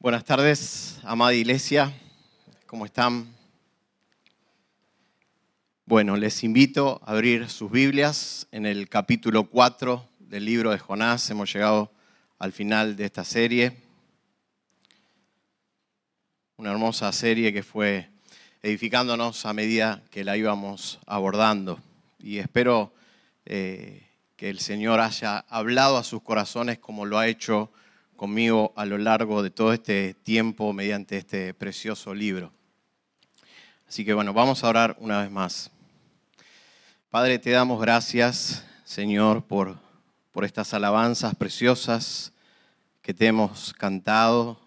Buenas tardes, amada iglesia. ¿Cómo están? Bueno, les invito a abrir sus Biblias en el capítulo 4 del libro de Jonás. Hemos llegado al final de esta serie. Una hermosa serie que fue edificándonos a medida que la íbamos abordando. Y espero eh, que el Señor haya hablado a sus corazones como lo ha hecho conmigo a lo largo de todo este tiempo mediante este precioso libro. Así que bueno, vamos a orar una vez más. Padre, te damos gracias, Señor, por, por estas alabanzas preciosas que te hemos cantado.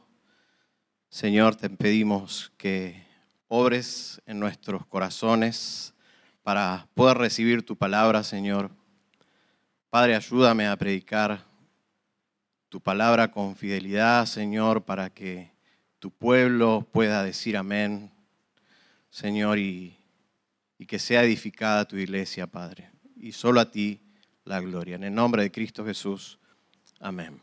Señor, te pedimos que obres en nuestros corazones para poder recibir tu palabra, Señor. Padre, ayúdame a predicar tu palabra con fidelidad, Señor, para que tu pueblo pueda decir amén, Señor, y, que sea edificada tu iglesia, Padre. Y solo a ti la gloria. En el nombre de Cristo Jesús, amén.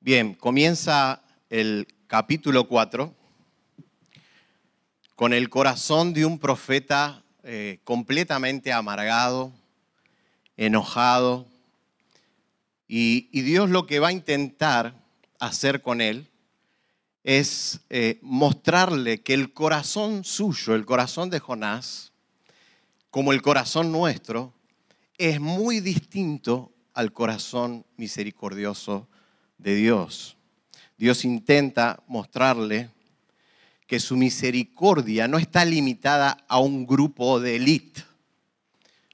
Bien, comienza el capítulo 4 con el corazón de un profeta eh, completamente amargado, enojado, y, Dios lo que va a intentar hacer con él es eh, mostrarle que el corazón suyo, el corazón de Jonás, como el corazón nuestro, es muy distinto al corazón misericordioso de Dios. Dios intenta mostrarle que su misericordia no está limitada a un grupo de élite,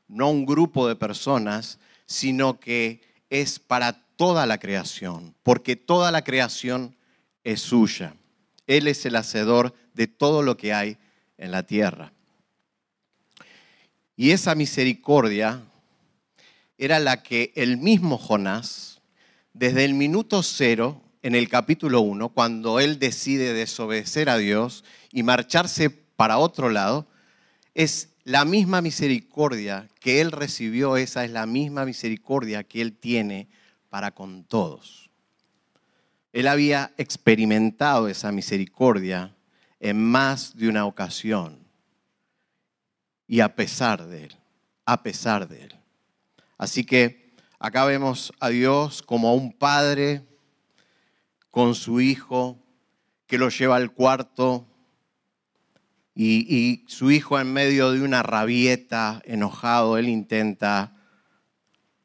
no a un grupo de personas, sino que es para toda la creación, porque toda la creación es suya. Él es el hacedor de todo lo que hay en la tierra. Y esa misericordia era la que el mismo Jonás, desde el minuto cero, en el capítulo 1, cuando él decide desobedecer a Dios y marcharse para otro lado, es la misma misericordia que Él recibió, esa es la misma misericordia que Él tiene para con todos. Él había experimentado esa misericordia en más de una ocasión. Y a pesar de Él, a pesar de Él. Así que acá vemos a Dios como a un padre con su hijo que lo lleva al cuarto y, su hijo en medio de una rabieta, enojado, él intenta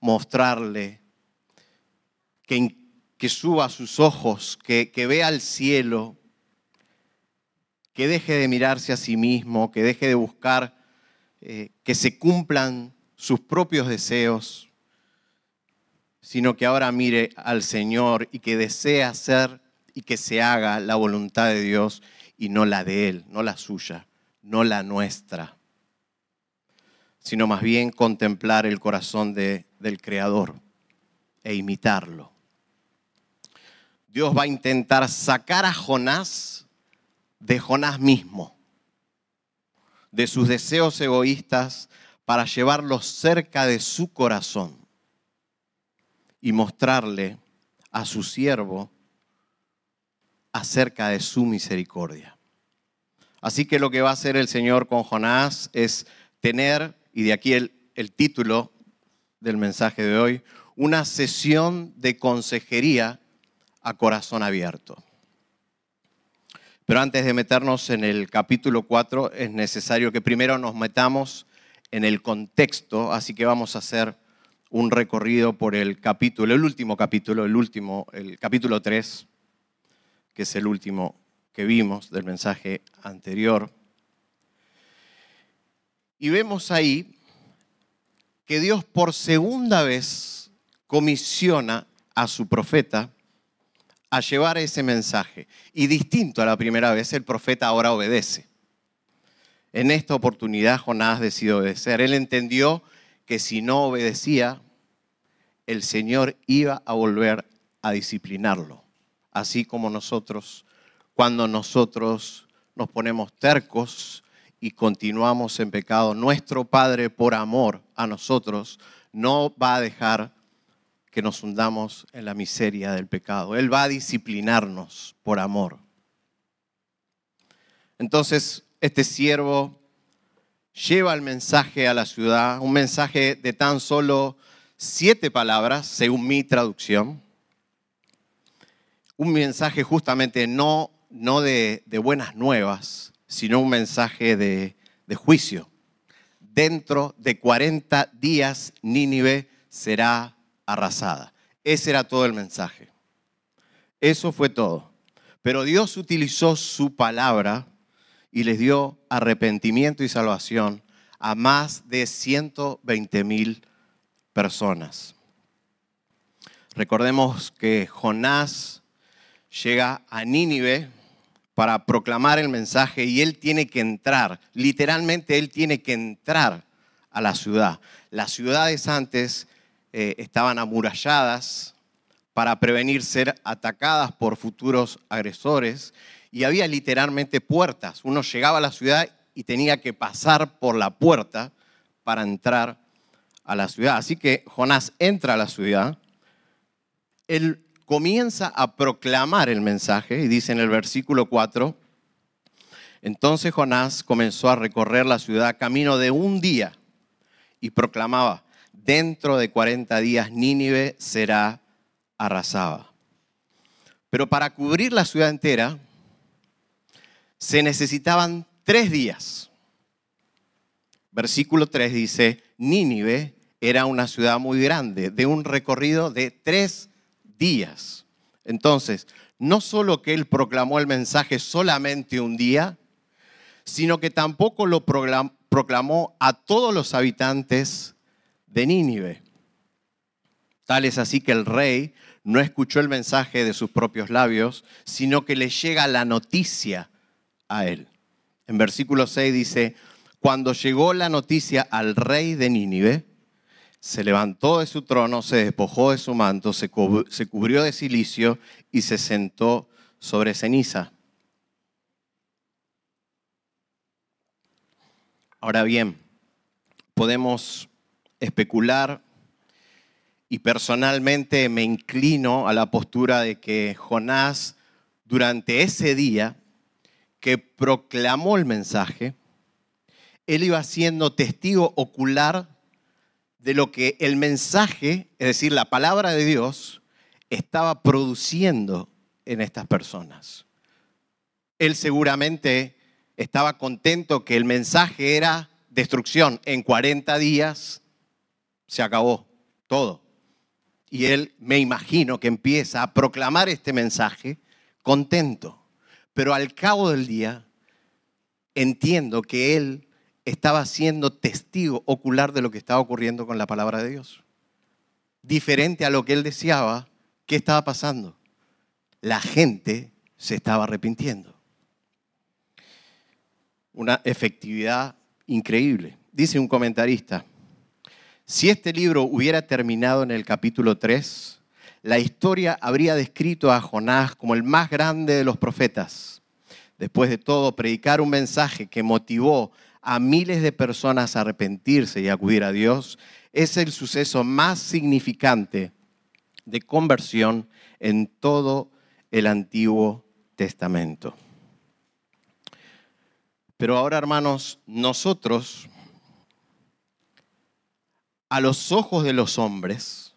mostrarle que, que suba sus ojos, que, que vea al cielo, que deje de mirarse a sí mismo, que deje de buscar eh, que se cumplan sus propios deseos, sino que ahora mire al Señor y que desee hacer y que se haga la voluntad de Dios y no la de Él, no la suya, no la nuestra, sino más bien contemplar el corazón de, del Creador e imitarlo. Dios va a intentar sacar a Jonás de Jonás mismo, de sus deseos egoístas, para llevarlo cerca de su corazón y mostrarle a su siervo acerca de su misericordia. Así que lo que va a hacer el Señor con Jonás es tener, y de aquí el, título del mensaje de hoy, una sesión de consejería a corazón abierto. Pero antes de meternos en el capítulo 4, es necesario que primero nos metamos en el contexto, así que vamos a hacer un recorrido por el capítulo, el último capítulo, el último, el capítulo 3, que es el último que vimos del mensaje anterior. Y vemos ahí que Dios por segunda vez comisiona a su profeta a llevar ese mensaje. Y distinto a la primera vez, el profeta ahora obedece. En esta oportunidad Jonás decidió obedecer. Él entendió que si no obedecía, el Señor iba a volver a disciplinarlo, así como nosotros cuando nosotros nos ponemos tercos y continuamos en pecado. Nuestro Padre, por amor a nosotros, no va a dejar que nos hundamos en la miseria del pecado. Él va a disciplinarnos por amor. Entonces, este siervo lleva el mensaje a la ciudad, un mensaje de tan solo siete palabras, según mi traducción. Un mensaje justamente no, no de, buenas nuevas, sino un mensaje de, de juicio. Dentro de 40 días Nínive será arrasada. Ese era todo el mensaje. Eso fue todo. Pero Dios utilizó su palabra y les dio arrepentimiento y salvación a más de 120 mil personas. Recordemos que Jonás llega a Nínive para proclamar el mensaje y él tiene que entrar, literalmente él tiene que entrar a la ciudad. Las ciudades antes eh, estaban amuralladas para prevenir ser atacadas por futuros agresores y había literalmente puertas. Uno llegaba a la ciudad y tenía que pasar por la puerta para entrar a la ciudad. Así que Jonás entra a la ciudad, él comienza a proclamar el mensaje y dice en el versículo 4, entonces Jonás comenzó a recorrer la ciudad camino de un día y proclamaba, dentro de 40 días Nínive será arrasada. Pero para cubrir la ciudad entera, se necesitaban tres días. Versículo 3 dice, Nínive era una ciudad muy grande, de un recorrido de tres días. Entonces, no solo que él proclamó el mensaje solamente un día, sino que tampoco lo proclamó a todos los habitantes de Nínive. Tal es así que el rey no escuchó el mensaje de sus propios labios, sino que le llega la noticia a él. En versículo 6 dice, cuando llegó la noticia al rey de Nínive, se levantó de su trono, se despojó de su manto, se, cubrió de silicio y se sentó sobre ceniza. Ahora bien, podemos especular y personalmente me inclino a la postura de que Jonás durante ese día que proclamó el mensaje, él iba siendo testigo ocular de lo que el mensaje, es decir, la palabra de Dios, estaba produciendo en estas personas. Él seguramente estaba contento que el mensaje era destrucción. En 40 días se acabó todo. Y él, me imagino, que empieza a proclamar este mensaje contento. Pero al cabo del día entiendo que él estaba siendo testigo ocular de lo que estaba ocurriendo con la palabra de Dios. Diferente a lo que él deseaba, ¿qué estaba pasando? La gente se estaba arrepintiendo. Una efectividad increíble. Dice un comentarista, si este libro hubiera terminado en el capítulo 3, la historia habría descrito a Jonás como el más grande de los profetas. Después de todo, predicar un mensaje que motivó a miles de personas a arrepentirse y acudir a Dios es el suceso más significante de conversión en todo el Antiguo Testamento. Pero ahora, hermanos, nosotros, a los ojos de los hombres,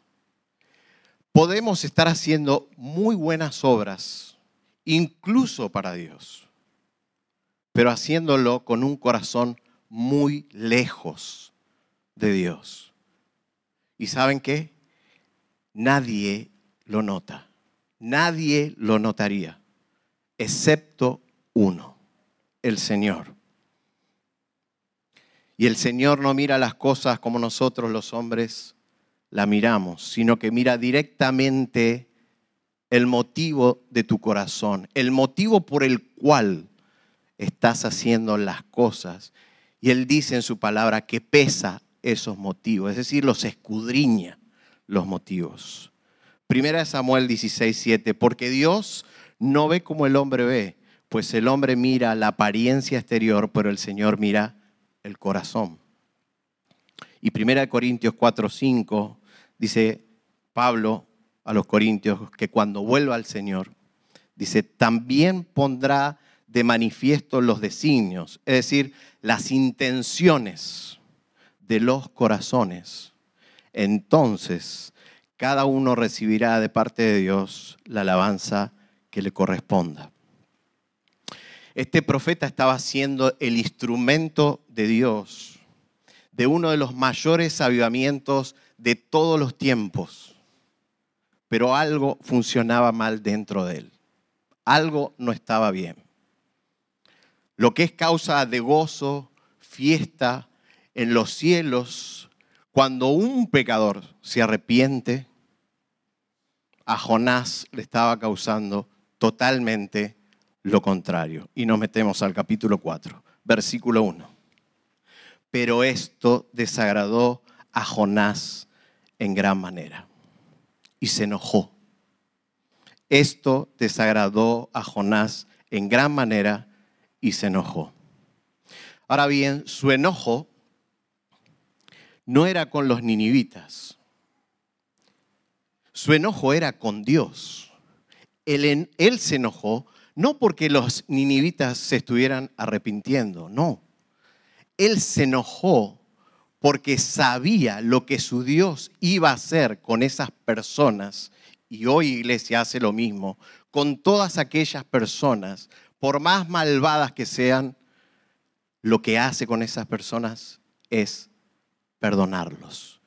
podemos estar haciendo muy buenas obras, incluso para Dios, pero haciéndolo con un corazón muy lejos de Dios. ¿Y saben qué? Nadie lo nota. Nadie lo notaría, excepto uno, el Señor. Y el Señor no mira las cosas como nosotros los hombres la miramos, sino que mira directamente el motivo de tu corazón, el motivo por el cual estás haciendo las cosas. Y Él dice en su palabra que pesa esos motivos, es decir, los escudriña los motivos. Primera de Samuel 16, 7, porque Dios no ve como el hombre ve, pues el hombre mira la apariencia exterior, pero el Señor mira el corazón. Y Primera de Corintios 4, 5 Dice, Pablo a los Corintios que cuando vuelva al Señor, dice, también pondrá de manifiesto los designios, es decir, las intenciones de los corazones. Entonces, cada uno recibirá de parte de Dios la alabanza que le corresponda. Este profeta estaba siendo el instrumento de Dios, de uno de los mayores avivamientos de todos los tiempos, pero algo funcionaba mal dentro de él, algo no estaba bien. Lo que es causa de gozo, fiesta en los cielos, cuando un pecador se arrepiente, a Jonás le estaba causando totalmente lo contrario. Y nos metemos al capítulo 4, versículo 1. Pero esto desagradó a Jonás en gran manera y se enojó. Esto desagradó a Jonás en gran manera y se enojó. Ahora bien, su enojo no era con los ninivitas. Su enojo era con Dios. Él, se enojó no porque los ninivitas se estuvieran arrepintiendo, no. Él se enojó porque sabía lo que su Dios iba a hacer con esas personas, y hoy Iglesia hace lo mismo, con todas aquellas personas, por más malvadas que sean, lo que hace con esas personas es perdonarlos,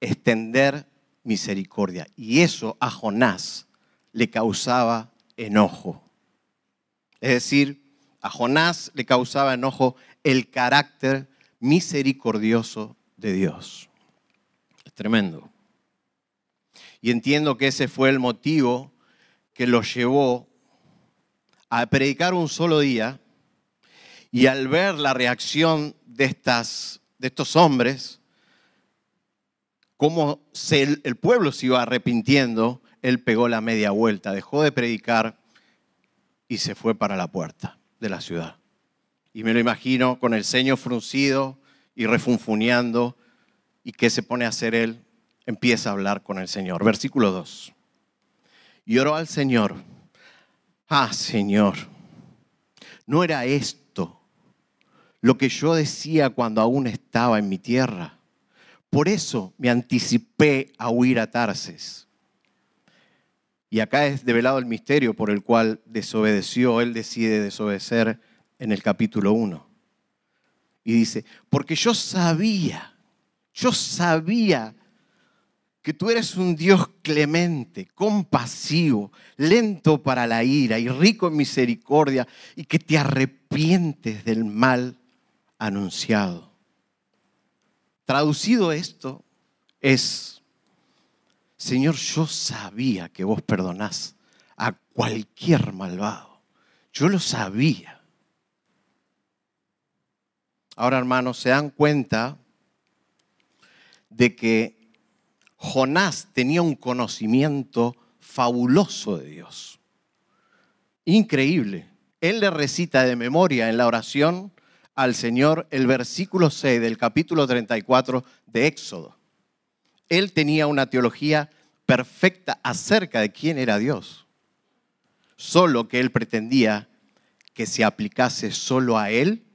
extender misericordia. Y eso a Jonás le causaba enojo. Es decir, a Jonás le causaba enojo el carácter misericordioso de Dios. Es tremendo. Y entiendo que ese fue el motivo que lo llevó a predicar un solo día y al ver la reacción de, estas, de estos hombres, cómo el pueblo se iba arrepintiendo, él pegó la media vuelta, dejó de predicar y se fue para la puerta de la ciudad. Y me lo imagino con el ceño fruncido y refunfuneando. ¿Y qué se pone a hacer él? Empieza a hablar con el Señor. Versículo 2. Y oró al Señor. Ah, Señor, ¿no era esto lo que yo decía cuando aún estaba en mi tierra? Por eso me anticipé a huir a Tarses y acá es develado el misterio por el cual desobedeció, él decide desobedecer en el capítulo 1. Y dice, porque yo sabía, yo sabía que tú eres un Dios clemente, compasivo, lento para la ira y rico en misericordia, y que te arrepientes del mal anunciado. Traducido esto es, Señor, yo sabía que vos perdonás a cualquier malvado. Yo lo sabía. Ahora, hermanos, se dan cuenta de que Jonás tenía un conocimiento fabuloso de Dios. Increíble. Él le recita de memoria en la oración al Señor el versículo 6 del capítulo 34 de Éxodo él tenía una teología perfecta acerca de quién era Dios. Solo que él pretendía que se aplicase solo a él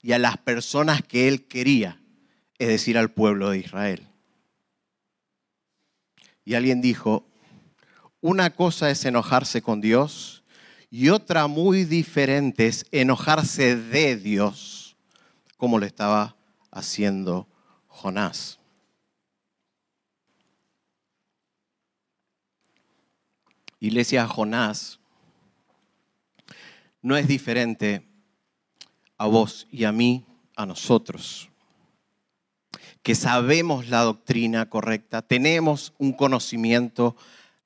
y a las personas que él quería, es decir, al pueblo de Israel. Y alguien dijo, una cosa es enojarse con Dios y otra muy diferente es enojarse de Dios, como lo estaba haciendo Jonás. Iglesia Jonás no es diferente a vos y a mí, a nosotros, que sabemos la doctrina correcta, tenemos un conocimiento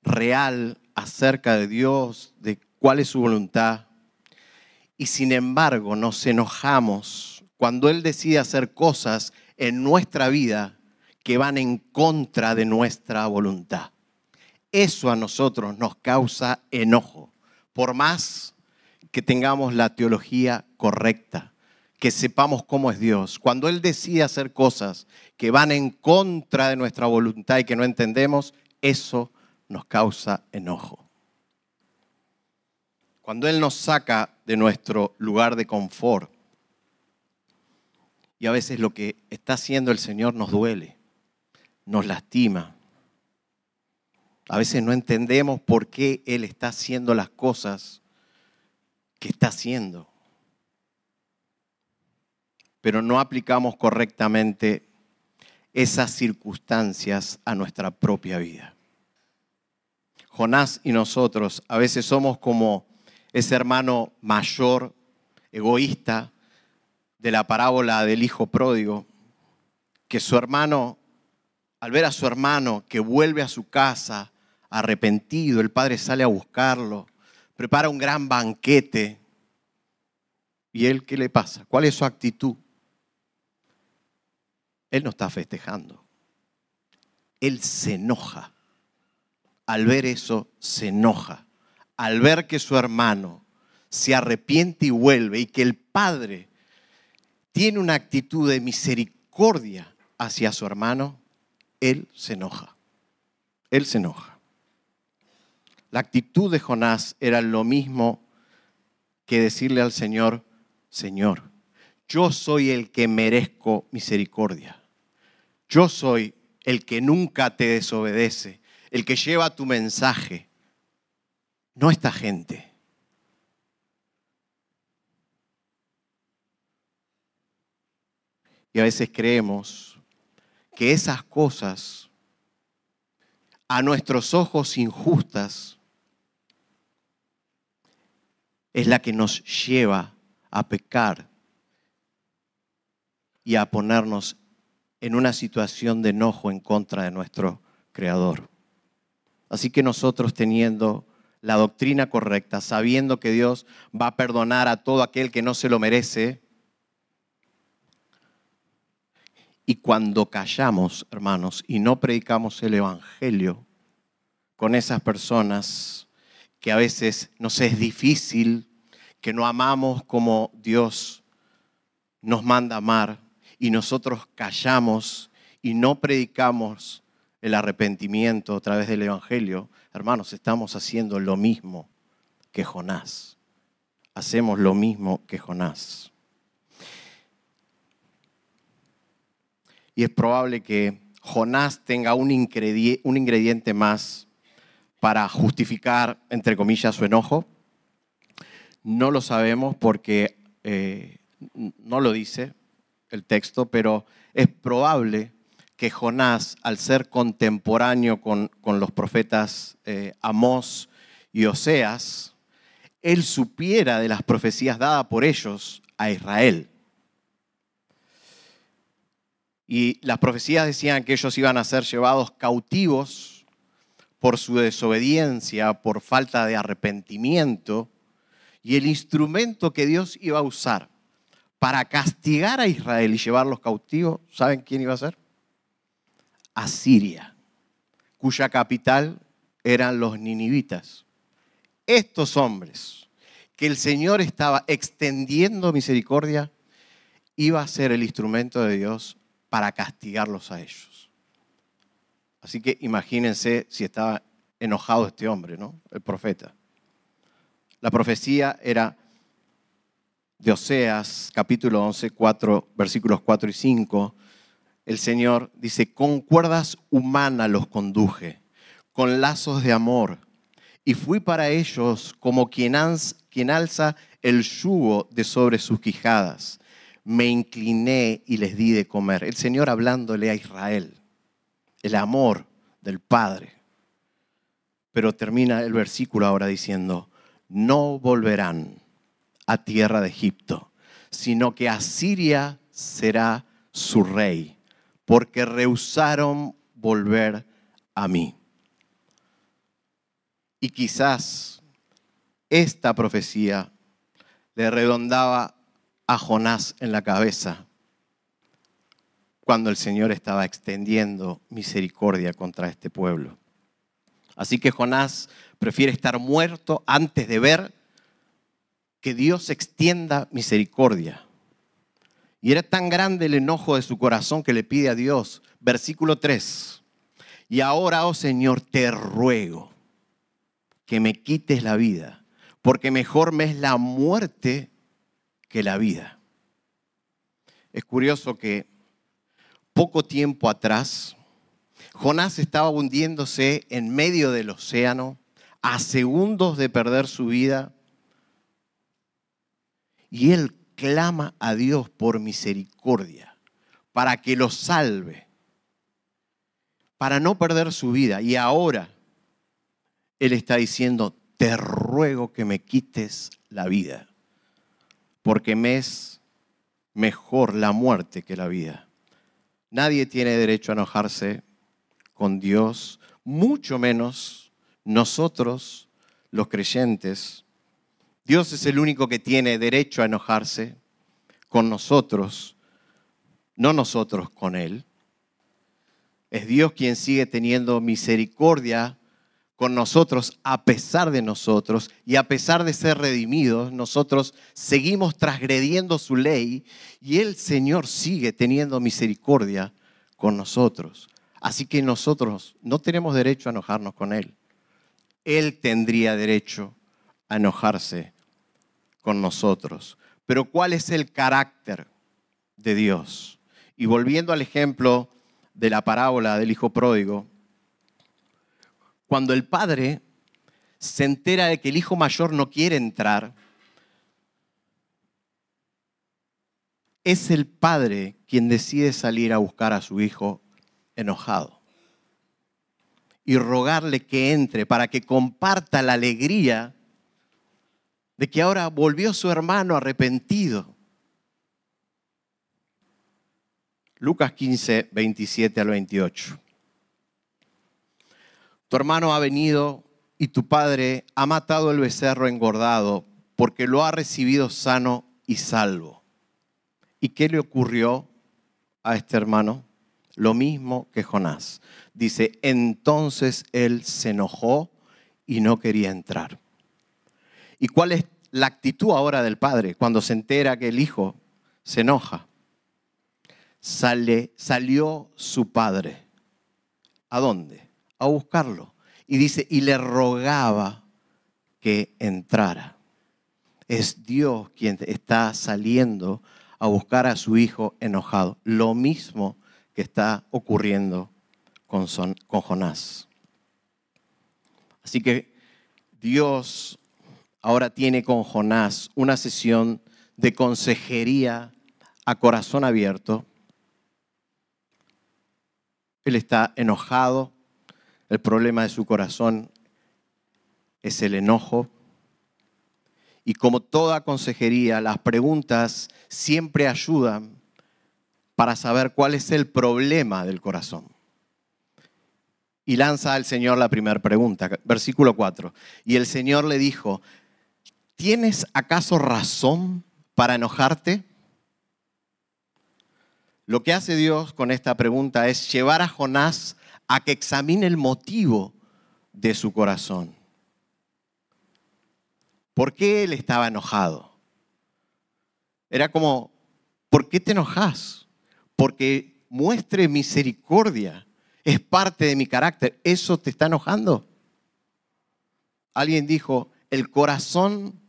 real acerca de Dios, de cuál es su voluntad, y sin embargo nos enojamos cuando Él decide hacer cosas en nuestra vida que van en contra de nuestra voluntad. Eso a nosotros nos causa enojo, por más que tengamos la teología correcta, que sepamos cómo es Dios. Cuando Él decide hacer cosas que van en contra de nuestra voluntad y que no entendemos, eso nos causa enojo. Cuando Él nos saca de nuestro lugar de confort, y a veces lo que está haciendo el Señor nos duele, nos lastima. A veces no entendemos por qué Él está haciendo las cosas que está haciendo. Pero no aplicamos correctamente esas circunstancias a nuestra propia vida. Jonás y nosotros a veces somos como ese hermano mayor, egoísta, de la parábola del hijo pródigo, que su hermano, al ver a su hermano que vuelve a su casa arrepentido, el padre sale a buscarlo, prepara un gran banquete. ¿Y él qué le pasa? ¿Cuál es su actitud? Él no está festejando. Él se enoja. Al ver eso, se enoja. Al ver que su hermano se arrepiente y vuelve y que el padre tiene una actitud de misericordia hacia su hermano, él se enoja. Él se enoja. La actitud de Jonás era lo mismo que decirle al Señor, Señor, yo soy el que merezco misericordia. Yo soy el que nunca te desobedece, el que lleva tu mensaje, no esta gente. Y a veces creemos que esas cosas a nuestros ojos injustas es la que nos lleva a pecar y a ponernos en una situación de enojo en contra de nuestro Creador. Así que nosotros teniendo la doctrina correcta, sabiendo que Dios va a perdonar a todo aquel que no se lo merece, Y cuando callamos, hermanos, y no predicamos el Evangelio con esas personas que a veces nos es difícil, que no amamos como Dios nos manda amar, y nosotros callamos y no predicamos el arrepentimiento a través del Evangelio, hermanos, estamos haciendo lo mismo que Jonás. Hacemos lo mismo que Jonás. y es probable que Jonás tenga un ingrediente, más para justificar, entre comillas, su enojo. No lo sabemos porque eh, no lo dice el texto, pero es probable que Jonás, al ser contemporáneo con, los profetas eh, Amós y Oseas, él supiera de las profecías dadas por ellos a Israel. Y las profecías decían que ellos iban a ser llevados cautivos por su desobediencia, por falta de arrepentimiento. Y el instrumento que Dios iba a usar para castigar a Israel y llevarlos cautivos, ¿saben quién iba a ser? Asiria, cuya capital eran los ninivitas. Estos hombres que el Señor estaba extendiendo misericordia, iba a ser el instrumento de Dios para castigarlos a ellos. Así que imagínense si estaba enojado este hombre, ¿no? El profeta. La profecía era de Oseas, capítulo 11, 4, versículos 4 y 5. El Señor dice, con cuerdas humanas los conduje, con lazos de amor, y fui para ellos como quien, quien alza el yugo de sobre sus quijadas me incliné y les di de comer. El Señor hablándole a Israel, el amor del Padre. Pero termina el versículo ahora diciendo, no volverán a tierra de Egipto, sino que Asiria será su rey, porque rehusaron volver a mí. Y quizás esta profecía le redondaba a Jonás en la cabeza cuando el Señor estaba extendiendo misericordia contra este pueblo. Así que Jonás prefiere estar muerto antes de ver que Dios extienda misericordia. Y era tan grande el enojo de su corazón que le pide a Dios, versículo 3, Y ahora, oh Señor, te ruego que me quites la vida, porque mejor me es la muerte que la vida. Es curioso que poco tiempo atrás, Jonás estaba hundiéndose en medio del océano, a segundos de perder su vida, y él clama a Dios por misericordia, para que lo salve, para no perder su vida. Y ahora Él está diciendo, te ruego que me quites la vida, porque me es mejor la muerte que la vida. Nadie tiene derecho a enojarse con Dios, mucho menos nosotros, los creyentes. Dios es el único que tiene derecho a enojarse con nosotros, no nosotros con Él. Es Dios quien sigue teniendo misericordia con nosotros a pesar de nosotros y a pesar de ser redimidos, nosotros seguimos transgrediendo su ley y el Señor sigue teniendo misericordia con nosotros. Así que nosotros no tenemos derecho a enojarnos con Él. Él tendría derecho a enojarse con nosotros. Pero ¿cuál es el carácter de Dios? Y volviendo al ejemplo de la parábola del hijo pródigo, cuando el padre se entera de que el hijo mayor no quiere entrar, es el padre quien decide salir a buscar a su hijo enojado y rogarle que entre para que comparta la alegría de que ahora volvió su hermano arrepentido. Lucas 15, 27 al 28. Tu hermano ha venido y tu padre ha matado el becerro engordado porque lo ha recibido sano y salvo. ¿Y qué le ocurrió a este hermano? Lo mismo que Jonás. Dice, entonces él se enojó y no quería entrar. ¿Y cuál es la actitud ahora del padre cuando se entera que el hijo se enoja? Sale, salió su padre. ¿A dónde? A buscarlo. Y dice, y le rogaba que entrara. Es Dios quien está saliendo a buscar a su hijo enojado. Lo mismo que está ocurriendo con, con Jonás. Así que Dios ahora tiene con Jonás una sesión de consejería a corazón abierto. Él está enojado, el problema de su corazón es el enojo. Y como toda consejería, las preguntas siempre ayudan para saber cuál es el problema del corazón. Y lanza al Señor la primera pregunta, versículo 4. Y el Señor le dijo, ¿tienes acaso razón para enojarte? Lo que hace Dios con esta pregunta es llevar a Jonás a que examine el motivo de su corazón. ¿Por qué él estaba enojado? Era como, ¿por qué te enojas? Porque muestre misericordia. Es parte de mi carácter. ¿Eso te está enojando? Alguien dijo, el corazón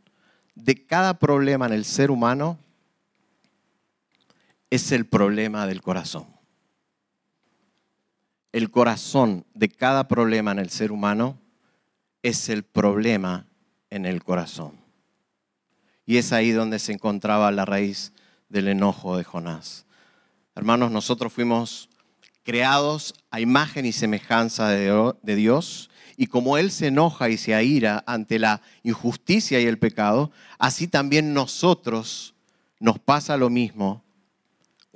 de cada problema en el ser humano es el problema del corazón. El corazón de cada problema en el ser humano es el problema en el corazón. Y es ahí donde se encontraba la raíz del enojo de Jonás. Hermanos, nosotros fuimos creados a imagen y semejanza de Dios y como Él se enoja y se aira ante la injusticia y el pecado, así también nosotros nos pasa lo mismo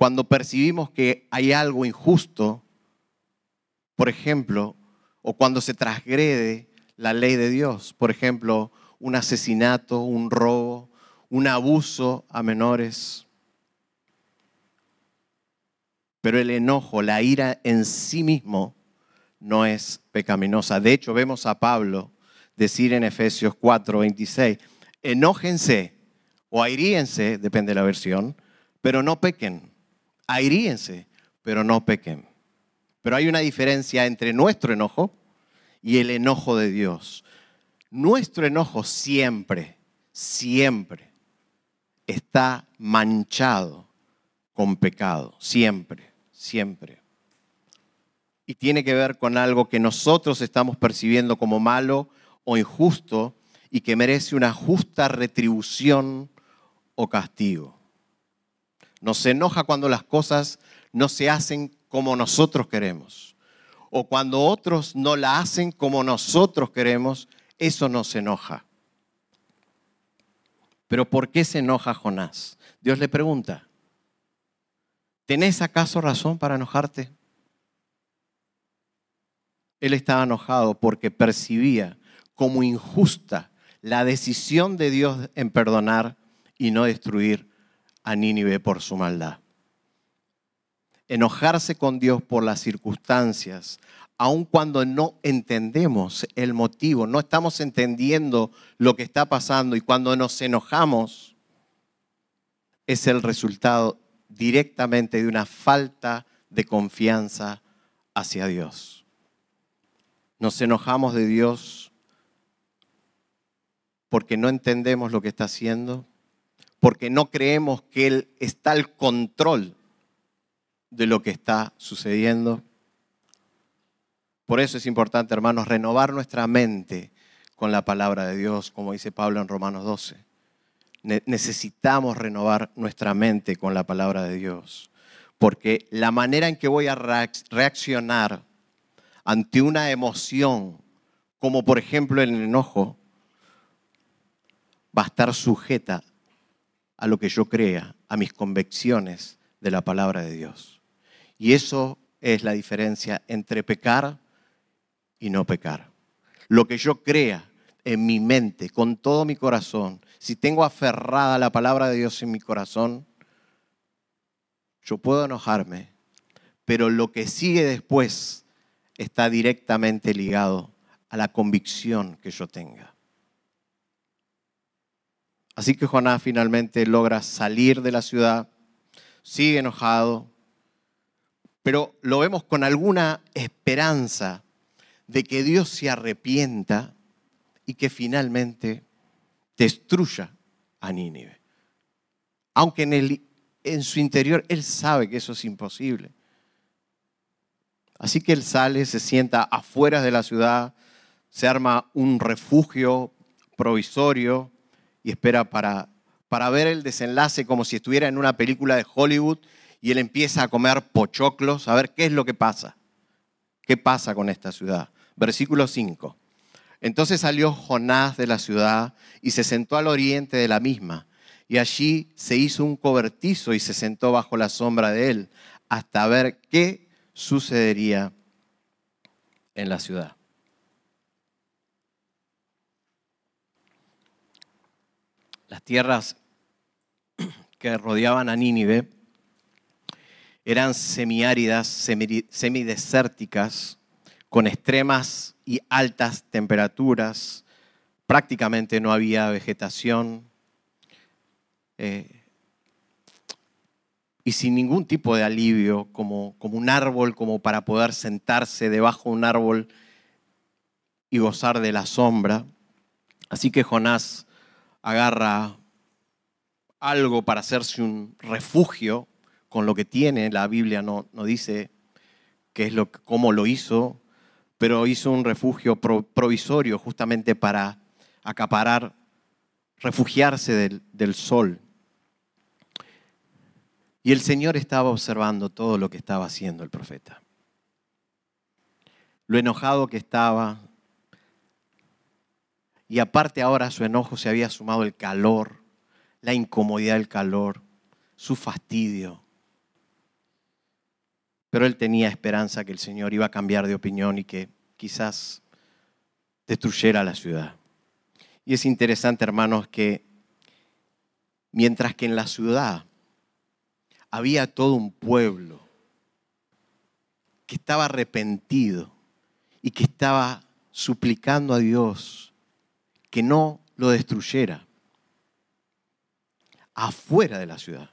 cuando percibimos que hay algo injusto, por ejemplo, o cuando se transgrede la ley de Dios, por ejemplo, un asesinato, un robo, un abuso a menores. Pero el enojo, la ira en sí mismo no es pecaminosa. De hecho, vemos a Pablo decir en Efesios 4, 26, enójense o airíense, depende de la versión, pero no pequen. Airíense, pero no pequen. Pero hay una diferencia entre nuestro enojo y el enojo de Dios. Nuestro enojo siempre, siempre está manchado con pecado, siempre, siempre. Y tiene que ver con algo que nosotros estamos percibiendo como malo o injusto y que merece una justa retribución o castigo. Nos enoja cuando las cosas no se hacen como nosotros queremos. O cuando otros no la hacen como nosotros queremos, eso nos enoja. Pero ¿por qué se enoja Jonás? Dios le pregunta, ¿tenés acaso razón para enojarte? Él estaba enojado porque percibía como injusta la decisión de Dios en perdonar y no destruir a Nínive por su maldad. Enojarse con Dios por las circunstancias, aun cuando no entendemos el motivo, no estamos entendiendo lo que está pasando y cuando nos enojamos, es el resultado directamente de una falta de confianza hacia Dios. Nos enojamos de Dios porque no entendemos lo que está haciendo, porque no creemos que Él está al control de lo que está sucediendo. Por eso es importante, hermanos, renovar nuestra mente con la palabra de Dios, como dice Pablo en Romanos 12. necesitamos renovar nuestra mente con la palabra de Dios, porque la manera en que voy a reaccionar ante una emoción, como por ejemplo el enojo, va a estar sujeta a lo que yo crea, a mis convicciones de la palabra de Dios. Y eso es la diferencia entre pecar y no pecar. Lo que yo crea en mi mente, con todo mi corazón, si tengo aferrada la palabra de Dios en mi corazón, yo puedo enojarme, pero lo que sigue después está directamente ligado a la convicción que yo tenga. Así que Jonás finalmente logra salir de la ciudad, sigue enojado, pero lo vemos con alguna esperanza de que Dios se arrepienta y que finalmente destruya a Nínive. Aunque en, en su interior él sabe que eso es imposible. Así que él sale, se sienta afuera de la ciudad, se arma un refugio provisorio y espera para, para ver el desenlace como si estuviera en una película de Hollywood y él empieza a comer pochoclos, a ver qué es lo que pasa. ¿Qué pasa con esta ciudad? Versículo 5. Entonces salió Jonás de la ciudad y se sentó al oriente de la misma. Y allí se hizo un cobertizo y se sentó bajo la sombra de él hasta ver qué sucedería en la ciudad. las tierras que rodeaban a Nínive eran semiáridas, semidesérticas, con extremas y altas temperaturas. Prácticamente no había vegetación. Eh, y sin ningún tipo de alivio, como, como un árbol, como para poder sentarse debajo de un árbol y gozar de la sombra. Así que Jonás agarra algo para hacerse un refugio con lo que tiene. La Biblia no, no dice qué es lo, cómo lo hizo, pero hizo un refugio provisorio justamente para acaparar, refugiarse del, del sol. Y el Señor estaba observando todo lo que estaba haciendo el profeta. Lo enojado que estaba, y aparte ahora su enojo se había sumado el calor, la incomodidad del calor, su fastidio. Pero él tenía esperanza que el Señor iba a cambiar de opinión y que quizás destruyera la ciudad. Y es interesante, hermanos, que mientras que en la ciudad había todo un pueblo que estaba arrepentido y que estaba suplicando a Dios que no lo destruyera. Afuera de la ciudad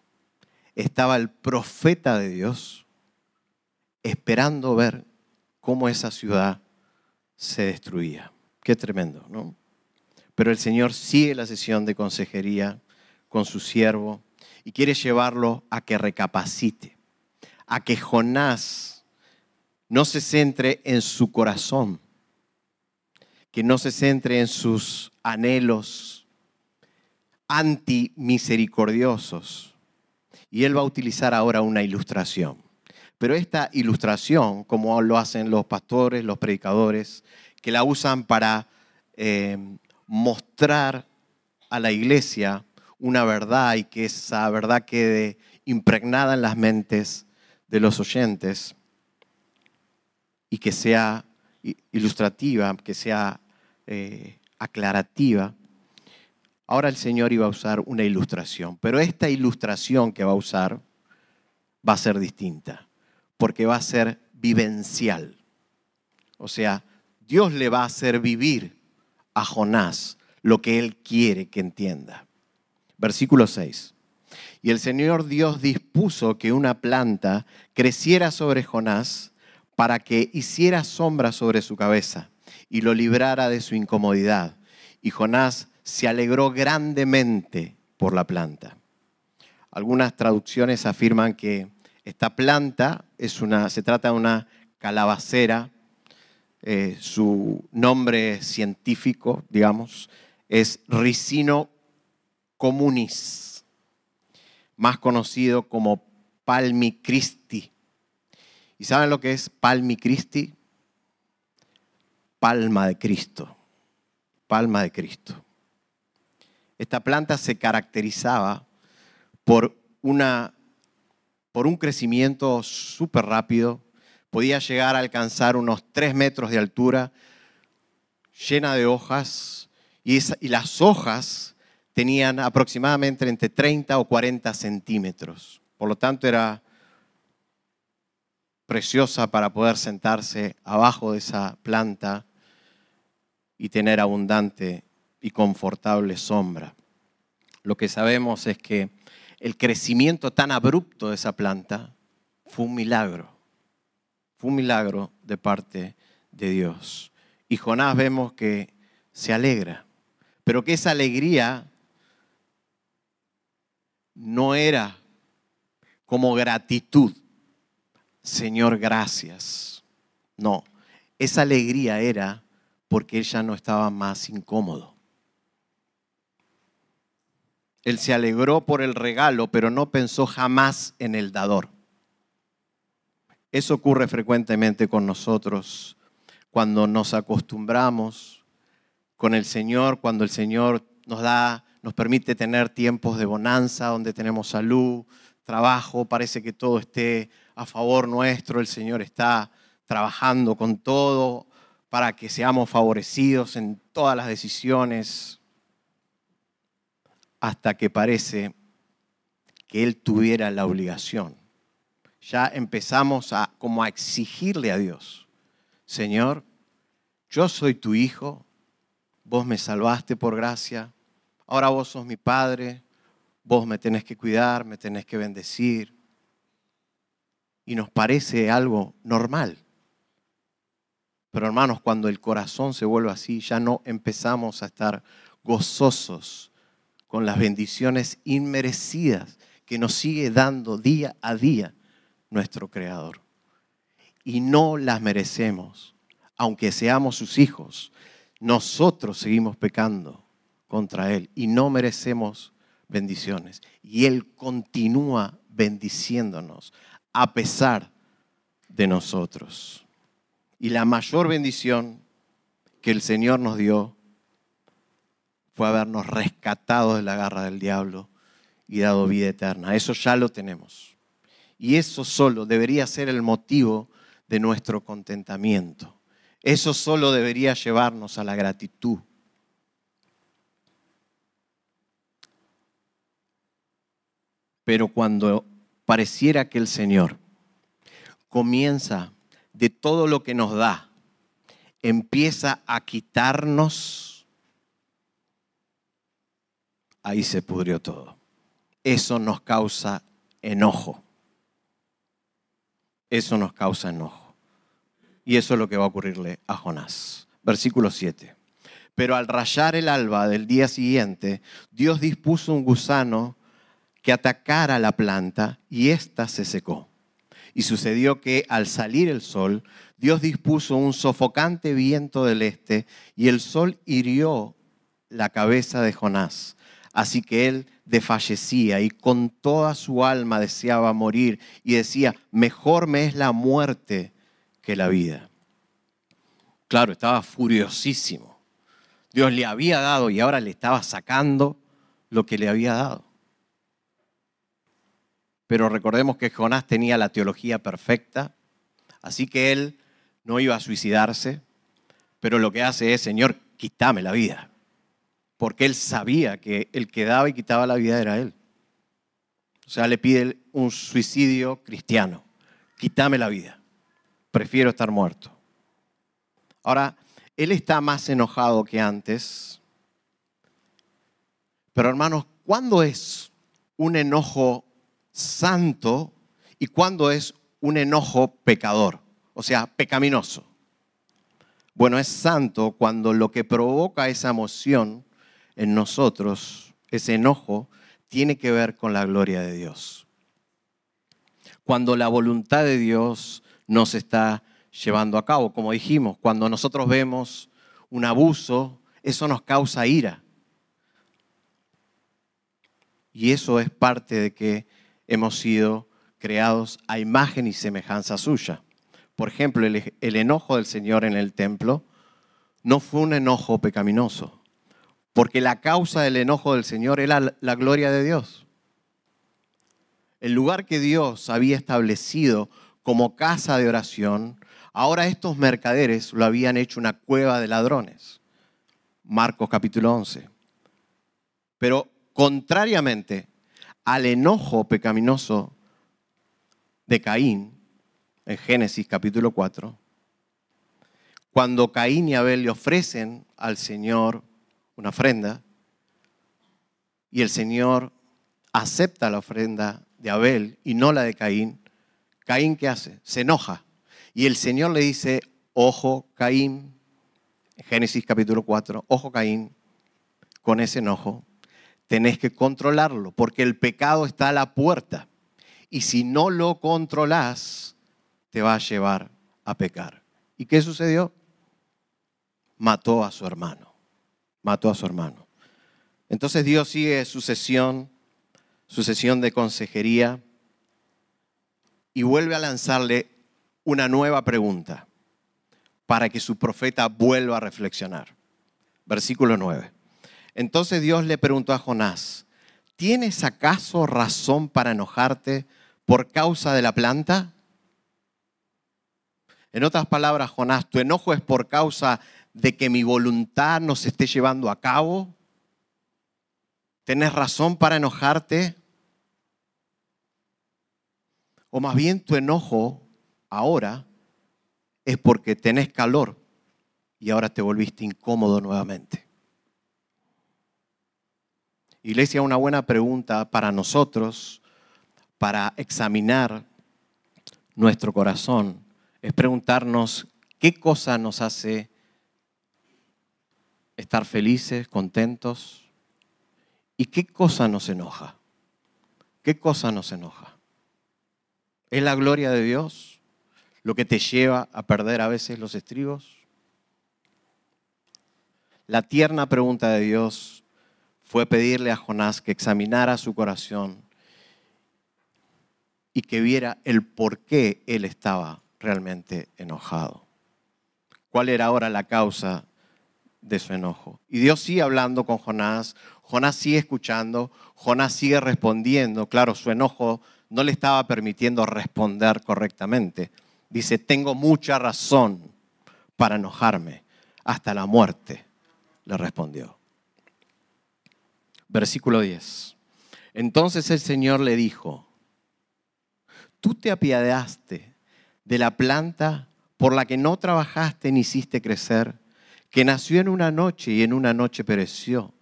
estaba el profeta de Dios esperando ver cómo esa ciudad se destruía. Qué tremendo, ¿no? Pero el Señor sigue la sesión de consejería con su siervo y quiere llevarlo a que recapacite, a que Jonás no se centre en su corazón, que no se centre en sus anhelos antimisericordiosos. Y él va a utilizar ahora una ilustración. Pero esta ilustración, como lo hacen los pastores, los predicadores, que la usan para eh, mostrar a la iglesia una verdad y que esa verdad quede impregnada en las mentes de los oyentes y que sea ilustrativa, que sea eh, aclarativa. Ahora el Señor iba a usar una ilustración, pero esta ilustración que va a usar va a ser distinta, porque va a ser vivencial. O sea, Dios le va a hacer vivir a Jonás lo que él quiere que entienda. Versículo 6. Y el Señor Dios dispuso que una planta creciera sobre Jonás para que hiciera sombra sobre su cabeza y lo librara de su incomodidad. Y Jonás se alegró grandemente por la planta. Algunas traducciones afirman que esta planta es una, se trata de una calabacera. Eh, su nombre científico, digamos, es Ricino communis, más conocido como Palmi Christi. ¿Y saben lo que es Palmi Christi? Palma de Cristo. Palma de Cristo. Esta planta se caracterizaba por, una, por un crecimiento súper rápido. Podía llegar a alcanzar unos tres metros de altura, llena de hojas, y las hojas tenían aproximadamente entre 30 o 40 centímetros. Por lo tanto, era preciosa para poder sentarse abajo de esa planta y tener abundante y confortable sombra. Lo que sabemos es que el crecimiento tan abrupto de esa planta fue un milagro, fue un milagro de parte de Dios. Y Jonás vemos que se alegra, pero que esa alegría no era como gratitud, Señor, gracias. No, esa alegría era porque él ya no estaba más incómodo. Él se alegró por el regalo, pero no pensó jamás en el dador. Eso ocurre frecuentemente con nosotros cuando nos acostumbramos con el Señor, cuando el Señor nos da nos permite tener tiempos de bonanza, donde tenemos salud, trabajo, parece que todo esté a favor nuestro, el Señor está trabajando con todo para que seamos favorecidos en todas las decisiones, hasta que parece que Él tuviera la obligación. Ya empezamos a como a exigirle a Dios, Señor, yo soy tu hijo, vos me salvaste por gracia, ahora vos sos mi padre, vos me tenés que cuidar, me tenés que bendecir. Y nos parece algo normal. Pero hermanos, cuando el corazón se vuelve así, ya no empezamos a estar gozosos con las bendiciones inmerecidas que nos sigue dando día a día nuestro Creador. Y no las merecemos, aunque seamos sus hijos. Nosotros seguimos pecando contra Él y no merecemos bendiciones. Y Él continúa bendiciéndonos a pesar de nosotros. Y la mayor bendición que el Señor nos dio fue habernos rescatado de la garra del diablo y dado vida eterna. Eso ya lo tenemos. Y eso solo debería ser el motivo de nuestro contentamiento. Eso solo debería llevarnos a la gratitud Pero cuando pareciera que el Señor comienza de todo lo que nos da, empieza a quitarnos, ahí se pudrió todo. Eso nos causa enojo. eso nos causa enojo. Y eso es lo que va a ocurrirle a Jonás. Versículo 7. Pero al rayar el alba del día siguiente, Dios dispuso un gusano que atacara la planta y ésta se secó. Y sucedió que al salir el sol, Dios dispuso un sofocante viento del este y el sol hirió la cabeza de Jonás. Así que él desfallecía y con toda su alma deseaba morir y decía, mejor me es la muerte que la vida. Claro, estaba furiosísimo. Dios le había dado y ahora le estaba sacando lo que le había dado. Pero recordemos que Jonás tenía la teología perfecta, así que él no iba a suicidarse, pero lo que hace es, Señor, quítame la vida porque él sabía que el que daba y quitaba la vida era él. O sea, le pide un suicidio cristiano. Quítame la vida. Prefiero estar muerto. Ahora, él está más enojado que antes. Pero hermanos, ¿cuándo es un enojo santo y cuándo es un enojo pecador? O sea, pecaminoso. Bueno, es santo cuando lo que provoca esa emoción en nosotros, ese enojo, tiene que ver con la gloria de Dios. Cuando la voluntad de Dios nos está llevando a cabo, como dijimos, cuando nosotros vemos un abuso, eso nos causa ira. Y eso es parte de que hemos sido creados a imagen y semejanza suya. Por ejemplo, el, enojo del Señor en el templo no fue un enojo pecaminoso porque la causa del enojo del Señor era la gloria de Dios. El lugar que Dios había establecido como casa de oración, ahora estos mercaderes lo habían hecho una cueva de ladrones. Marcos capítulo 11. Pero contrariamente al enojo pecaminoso de Caín, en Génesis capítulo 4, cuando Caín y Abel le ofrecen al Señor una ofrenda y el Señor acepta la ofrenda de Abel y no la de Caín, Caín ¿qué hace? Se enoja. Y el Señor le dice, ojo Caín, Génesis capítulo 4, ojo Caín, con ese enojo, tenés que controlarlo, porque el pecado está a la puerta. Y si no lo controlas, te va a llevar a pecar. ¿Y qué sucedió? Mató a su hermano mató a su hermano. Entonces Dios sigue su sesión, su sesión de consejería y vuelve a lanzarle una nueva pregunta para que su profeta vuelva a reflexionar. Versículo 9. Entonces Dios le preguntó a Jonás, ¿tienes acaso razón para enojarte por causa de la planta? En otras palabras, Jonás, tu enojo es por causa de que mi voluntad no se esté llevando a cabo? ¿Tenés razón para enojarte? O más bien tu enojo ahora es porque tenés calor y ahora te volviste incómodo nuevamente. Iglesia, una buena pregunta para nosotros, para examinar nuestro corazón, es preguntarnos qué cosa nos hace estar felices, contentos. ¿Y qué cosa nos enoja? ¿Qué cosa nos enoja? ¿Es la gloria de Dios lo que te lleva a perder a veces los estribos? La tierna pregunta de Dios fue pedirle a Jonás que examinara su corazón y que viera el por qué él estaba realmente enojado. ¿Cuál era ahora la causa de su enojo. Y Dios sigue hablando con Jonás, Jonás sigue escuchando, Jonás sigue respondiendo. Claro, su enojo no le estaba permitiendo responder correctamente. Dice, tengo mucha razón para enojarme, hasta la muerte, le respondió. Versículo 10. Entonces el Señor le dijo, tú te apiadaste de la planta por la que no trabajaste ni hiciste crecer que nació en una noche y en una noche pereció.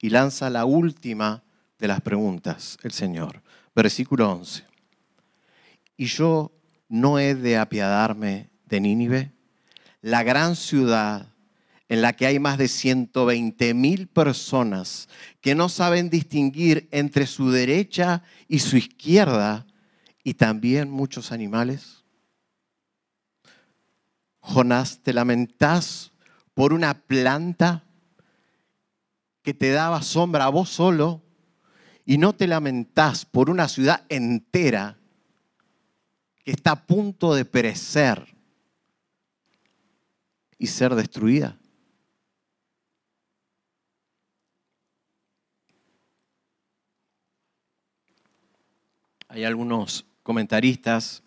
Y lanza la última de las preguntas, el Señor. Versículo 11. Y yo ¿no he de apiadarme de Nínive? La gran ciudad en la que hay más de 120 mil personas que no saben distinguir entre su derecha y su izquierda y también muchos animales. Jonás, te lamentás por una planta que te daba sombra a vos solo y no te lamentás por una ciudad entera que está a punto de perecer y ser destruida. Hay algunos comentaristas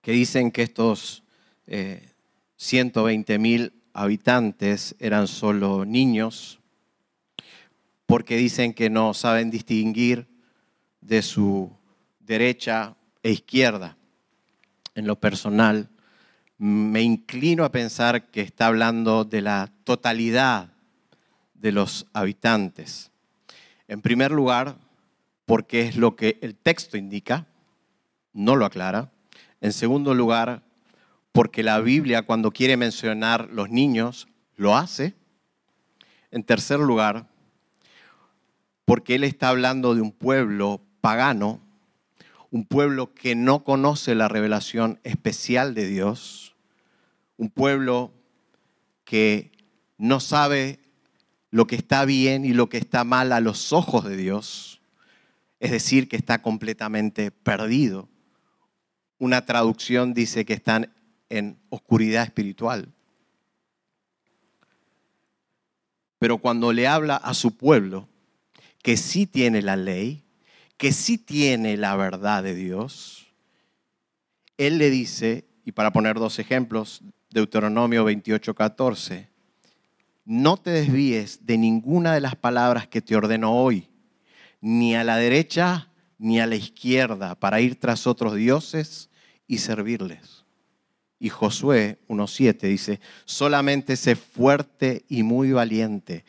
que dicen que estos 120 eh, mil habitantes eran solo niños, porque dicen que no saben distinguir de su derecha e izquierda. En lo personal, me inclino a pensar que está hablando de la totalidad de los habitantes. En primer lugar, porque es lo que el texto indica, no lo aclara. En segundo lugar, porque la Biblia cuando quiere mencionar los niños, lo hace. En tercer lugar, porque Él está hablando de un pueblo pagano, un pueblo que no conoce la revelación especial de Dios, un pueblo que no sabe lo que está bien y lo que está mal a los ojos de Dios es decir, que está completamente perdido. Una traducción dice que están en oscuridad espiritual. Pero cuando le habla a su pueblo, que sí tiene la ley, que sí tiene la verdad de Dios, él le dice, y para poner dos ejemplos, Deuteronomio 28, 14, no te desvíes de ninguna de las palabras que te ordeno hoy ni a la derecha ni a la izquierda para ir tras otros dioses y servirles. Y Josué 1.7 dice, solamente sé fuerte y muy valiente.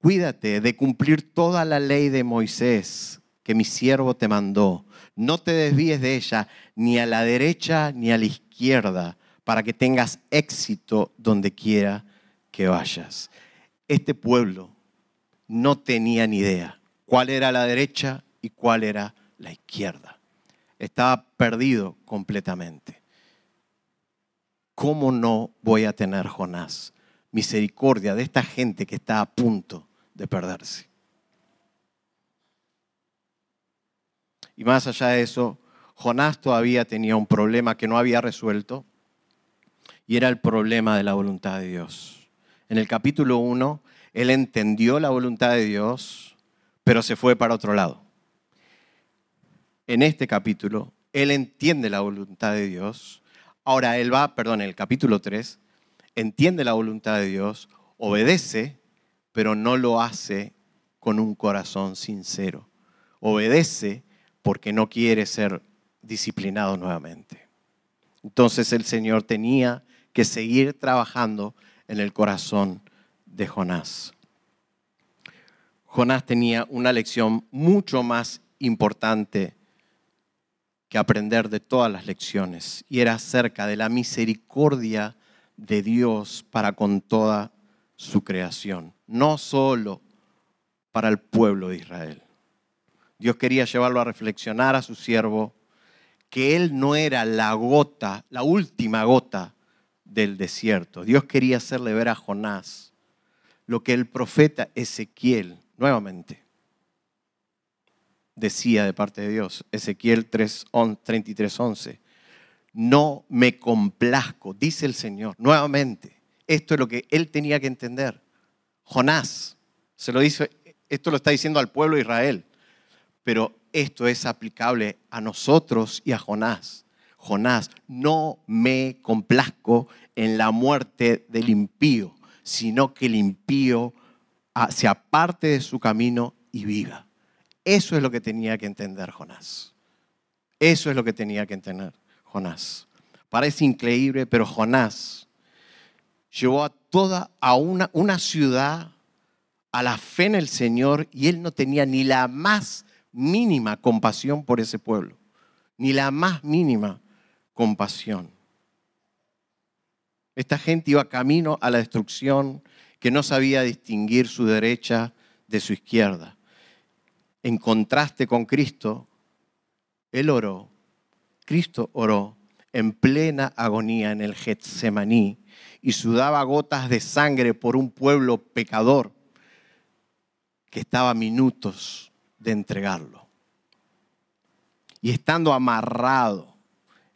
Cuídate de cumplir toda la ley de Moisés que mi siervo te mandó. No te desvíes de ella ni a la derecha ni a la izquierda para que tengas éxito donde quiera que vayas. Este pueblo no tenía ni idea cuál era la derecha y cuál era la izquierda. Estaba perdido completamente. ¿Cómo no voy a tener, Jonás, misericordia de esta gente que está a punto de perderse? Y más allá de eso, Jonás todavía tenía un problema que no había resuelto y era el problema de la voluntad de Dios. En el capítulo 1, él entendió la voluntad de Dios, pero se fue para otro lado. En este capítulo, él entiende la voluntad de Dios. Ahora él va, perdón, en el capítulo 3, entiende la voluntad de Dios, obedece, pero no lo hace con un corazón sincero. Obedece porque no quiere ser disciplinado nuevamente. Entonces el Señor tenía que seguir trabajando en el corazón de Jonás. Jonás tenía una lección mucho más importante que aprender de todas las lecciones, y era acerca de la misericordia de Dios para con toda su creación, no solo para el pueblo de Israel. Dios quería llevarlo a reflexionar a su siervo que él no era la gota, la última gota del desierto. Dios quería hacerle ver a Jonás lo que el profeta Ezequiel nuevamente, decía de parte de Dios, Ezequiel 3, 33, 11, no me complazco, dice el Señor, nuevamente. Esto es lo que él tenía que entender. Jonás, se lo dice, esto lo está diciendo al pueblo de Israel, pero esto es aplicable a nosotros y a Jonás. Jonás, no me complazco en la muerte del impío, sino que el impío se aparte de su camino y viva. Eso es lo que tenía que entender Jonás. Eso es lo que tenía que entender Jonás. Parece increíble, pero Jonás llevó a toda a una, una ciudad a la fe en el Señor y él no tenía ni la más mínima compasión por ese pueblo. ni la más mínima compasión. Esta gente iba camino a la destrucción, que no sabía distinguir su derecha de su izquierda. En contraste con Cristo, Él oró, Cristo oró en plena agonía en el Getsemaní y sudaba gotas de sangre por un pueblo pecador que estaba a minutos de entregarlo. Y estando amarrado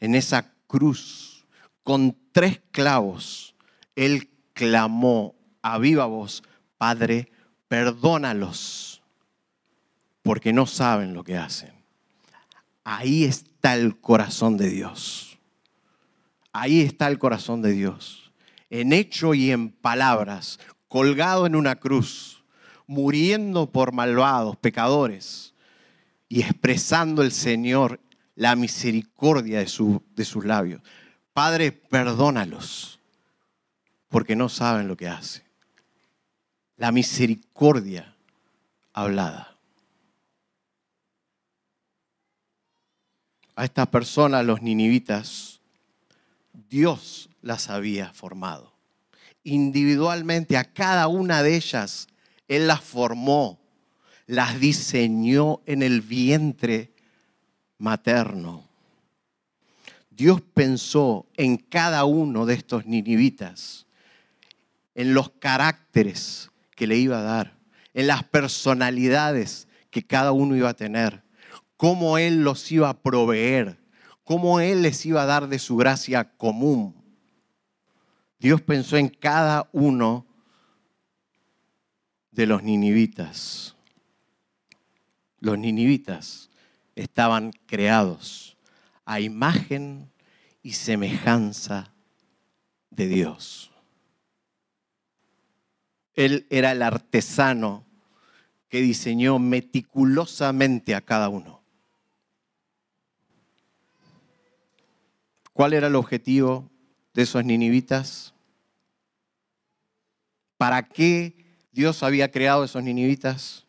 en esa cruz con tres clavos, él clamó a viva voz, Padre, perdónalos, porque no saben lo que hacen. Ahí está el corazón de Dios. Ahí está el corazón de Dios. En hecho y en palabras, colgado en una cruz, muriendo por malvados, pecadores, y expresando el Señor la misericordia de, su, de sus labios. Padre, perdónalos, porque no saben lo que hacen. La misericordia hablada. A estas personas, los ninivitas, Dios las había formado. Individualmente, a cada una de ellas, Él las formó, las diseñó en el vientre materno. Dios pensó en cada uno de estos ninivitas, en los caracteres que le iba a dar, en las personalidades que cada uno iba a tener, cómo Él los iba a proveer, cómo Él les iba a dar de su gracia común. Dios pensó en cada uno de los ninivitas. Los ninivitas estaban creados a imagen y semejanza de Dios. Él era el artesano que diseñó meticulosamente a cada uno. ¿Cuál era el objetivo de esos ninivitas? ¿Para qué Dios había creado esos ninivitas?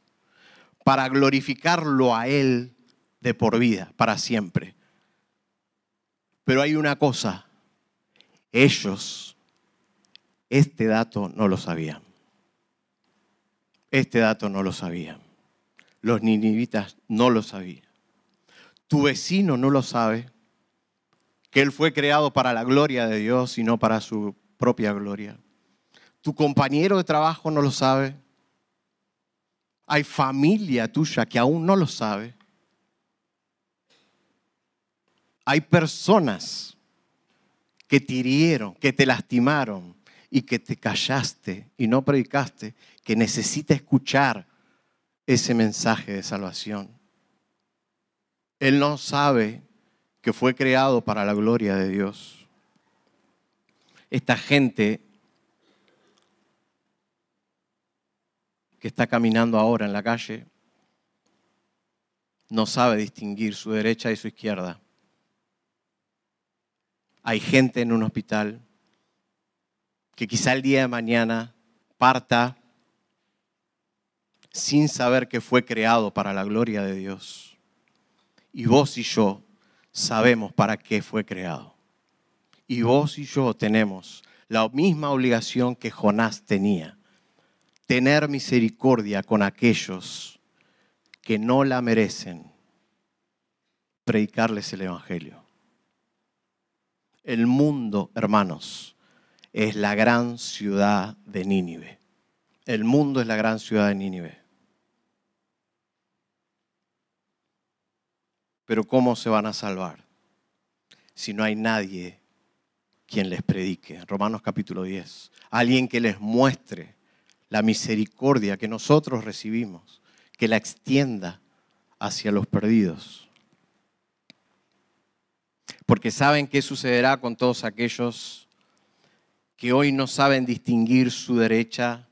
Para glorificarlo a Él de por vida, para siempre. Pero hay una cosa, ellos este dato no lo sabían. Este dato no lo sabían. Los ninivitas no lo sabían. Tu vecino no lo sabe que Él fue creado para la gloria de Dios y no para su propia gloria. Tu compañero de trabajo no lo sabe. Hay familia tuya que aún no lo sabe. Hay personas que te hirieron, que te lastimaron y que te callaste y no predicaste, que necesita escuchar ese mensaje de salvación. Él no sabe que fue creado para la gloria de Dios. Esta gente que está caminando ahora en la calle no sabe distinguir su derecha y su izquierda. Hay gente en un hospital que quizá el día de mañana parta sin saber que fue creado para la gloria de Dios. Y vos y yo sabemos para qué fue creado. Y vos y yo tenemos la misma obligación que Jonás tenía, tener misericordia con aquellos que no la merecen, predicarles el Evangelio. El mundo, hermanos, es la gran ciudad de Nínive. El mundo es la gran ciudad de Nínive. Pero ¿cómo se van a salvar si no hay nadie quien les predique? Romanos capítulo 10. Alguien que les muestre la misericordia que nosotros recibimos, que la extienda hacia los perdidos. Porque saben qué sucederá con todos aquellos que hoy no saben distinguir su derecha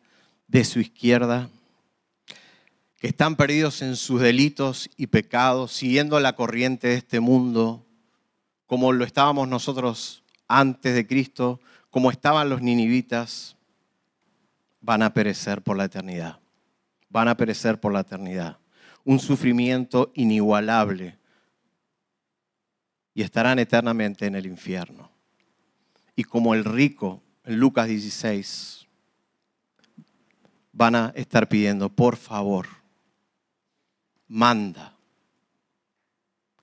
de su izquierda que están perdidos en sus delitos y pecados, siguiendo la corriente de este mundo, como lo estábamos nosotros antes de Cristo, como estaban los ninivitas, van a perecer por la eternidad. Van a perecer por la eternidad. Un sufrimiento inigualable y estarán eternamente en el infierno. Y como el rico en Lucas 16, van a estar pidiendo, por favor, manda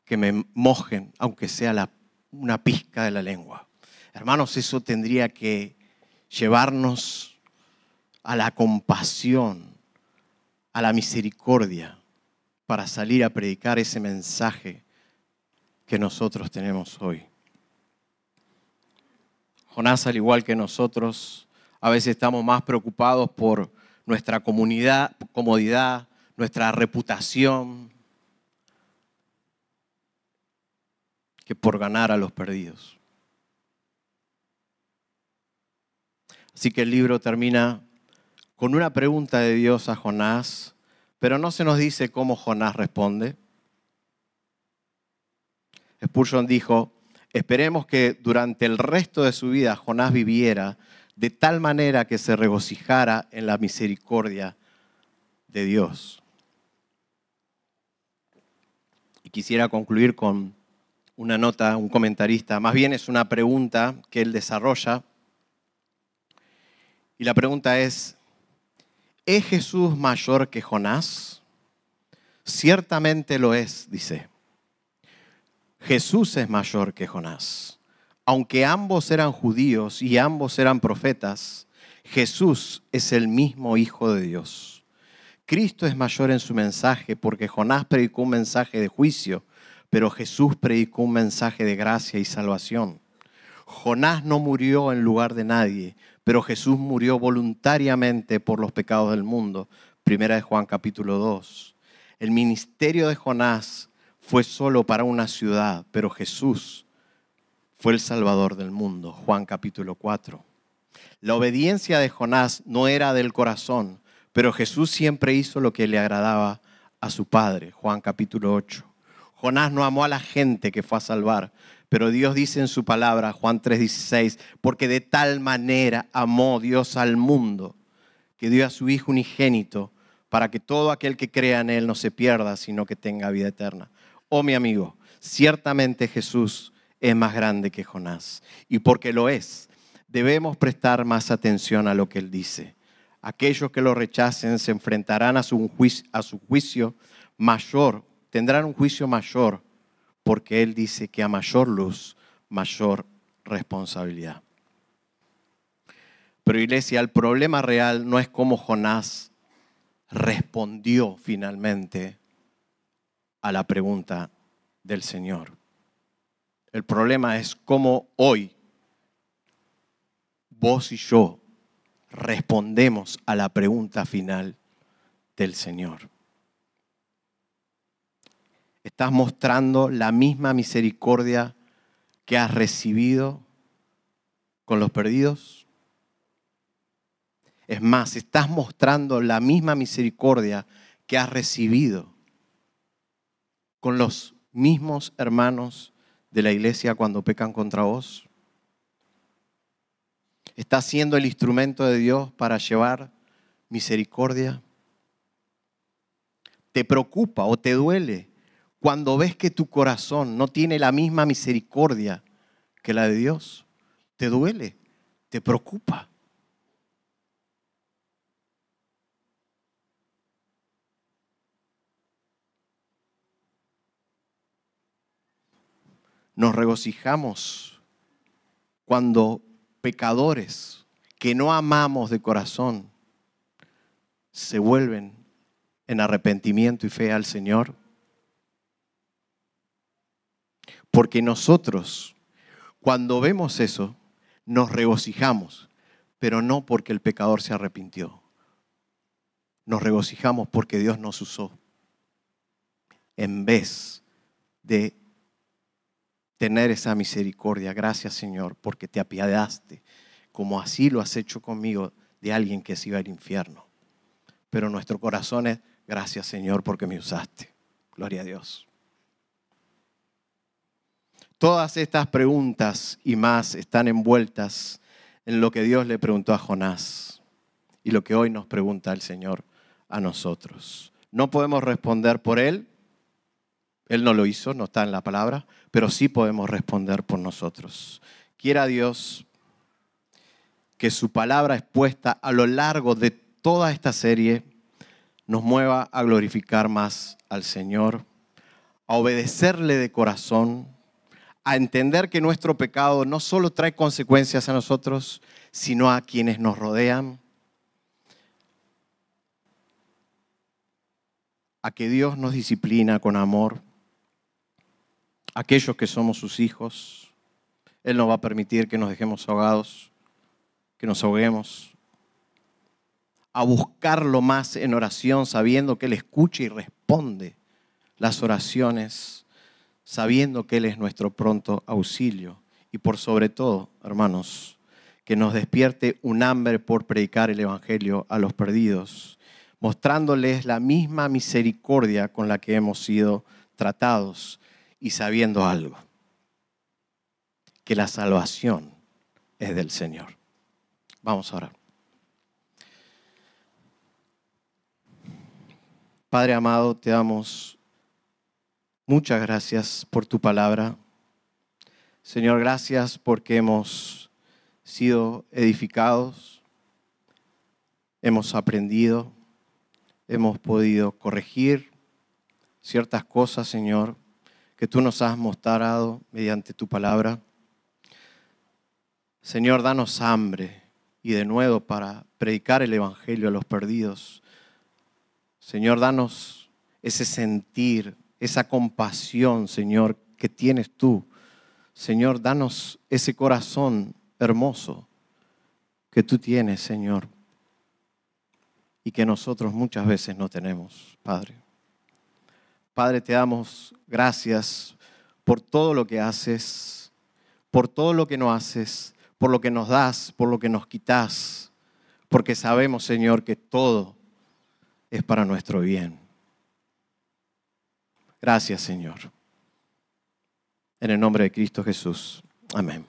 que me mojen, aunque sea una pizca de la lengua. Hermanos, eso tendría que llevarnos a la compasión, a la misericordia, para salir a predicar ese mensaje que nosotros tenemos hoy. Jonás, al igual que nosotros, a veces estamos más preocupados por nuestra comunidad, comodidad, nuestra reputación, que por ganar a los perdidos. Así que el libro termina con una pregunta de Dios a Jonás, pero no se nos dice cómo Jonás responde. Spurgeon dijo, esperemos que durante el resto de su vida Jonás viviera de tal manera que se regocijara en la misericordia de Dios. Y quisiera concluir con una nota, un comentarista, más bien es una pregunta que él desarrolla. Y la pregunta es, ¿es Jesús mayor que Jonás? Ciertamente lo es, dice. Jesús es mayor que Jonás. Aunque ambos eran judíos y ambos eran profetas, Jesús es el mismo Hijo de Dios. Cristo es mayor en su mensaje porque Jonás predicó un mensaje de juicio, pero Jesús predicó un mensaje de gracia y salvación. Jonás no murió en lugar de nadie, pero Jesús murió voluntariamente por los pecados del mundo. Primera de Juan capítulo 2. El ministerio de Jonás fue solo para una ciudad, pero Jesús fue el Salvador del mundo. Juan capítulo 4. La obediencia de Jonás no era del corazón, pero Jesús siempre hizo lo que le agradaba a su Padre. Juan capítulo 8. Jonás no amó a la gente que fue a salvar, pero Dios dice en su palabra, Juan 3:16, porque de tal manera amó Dios al mundo, que dio a su Hijo unigénito, para que todo aquel que crea en Él no se pierda, sino que tenga vida eterna oh mi amigo, ciertamente Jesús es más grande que Jonás. Y porque lo es, debemos prestar más atención a lo que él dice. Aquellos que lo rechacen se enfrentarán a su juicio, mayor, tendrán un juicio mayor, porque él dice que a mayor luz, mayor responsabilidad. Pero iglesia, el problema real no es cómo Jonás respondió finalmente a la pregunta del Señor. El problema es cómo hoy vos y yo respondemos a la pregunta final del Señor. ¿Estás mostrando la misma misericordia que has recibido con los perdidos? Es más, estás mostrando la misma misericordia que has recibido con los mismos hermanos de la iglesia cuando pecan contra vos? ¿Estás siendo el instrumento de Dios para llevar misericordia? ¿Te preocupa o te duele cuando ves que tu corazón no tiene la misma misericordia que la de Dios? ¿Te duele? ¿Te preocupa? nos regocijamos cuando pecadores que no amamos de corazón se vuelven en arrepentimiento y fe al Señor. Porque nosotros, cuando vemos eso, nos regocijamos, pero no porque el pecador se arrepintió. Nos regocijamos porque Dios nos usó en vez de tener esa misericordia. Gracias Señor, porque te apiadaste, como así lo has hecho conmigo de alguien que se iba al infierno. Pero nuestro corazón es, gracias Señor, porque me usaste. Gloria a Dios. Todas estas preguntas y más están envueltas en lo que Dios le preguntó a Jonás y lo que hoy nos pregunta el Señor a nosotros. No podemos responder por Él, Él no lo hizo, no está en la palabra, pero sí podemos responder por nosotros. Quiera Dios que su palabra expuesta a lo largo de toda esta serie nos mueva a glorificar más al Señor, a obedecerle de corazón, a entender que nuestro pecado no solo trae consecuencias a nosotros, sino a quienes nos rodean, a que Dios nos disciplina con amor, aquellos que somos sus hijos, Él no va a permitir que nos dejemos ahogados, que nos ahoguemos, a buscarlo más en oración, sabiendo que Él escucha y responde las oraciones, sabiendo que Él es nuestro pronto auxilio. Y por sobre todo, hermanos, que nos despierte un hambre por predicar el Evangelio a los perdidos, mostrándoles la misma misericordia con la que hemos sido tratados y sabiendo algo, que la salvación es del Señor. Vamos a orar. Padre amado, te damos muchas gracias por tu palabra. Señor, gracias porque hemos sido edificados, hemos aprendido, hemos podido corregir ciertas cosas, Señor, que tú nos has mostrado mediante tu palabra. Señor, danos hambre y de nuevo para predicar el Evangelio a los perdidos Señor, danos ese sentir, esa compasión, Señor, que tienes tú. Señor, danos ese corazón hermoso que tú tienes, Señor, y que nosotros muchas veces no tenemos, Padre. Padre, te damos gracias por todo lo que haces, por todo lo que no haces, por lo que nos das, por lo que nos quitas, porque sabemos, Señor, que todo es para nuestro bien. Gracias, Señor. En el nombre de Cristo Jesús. Amén.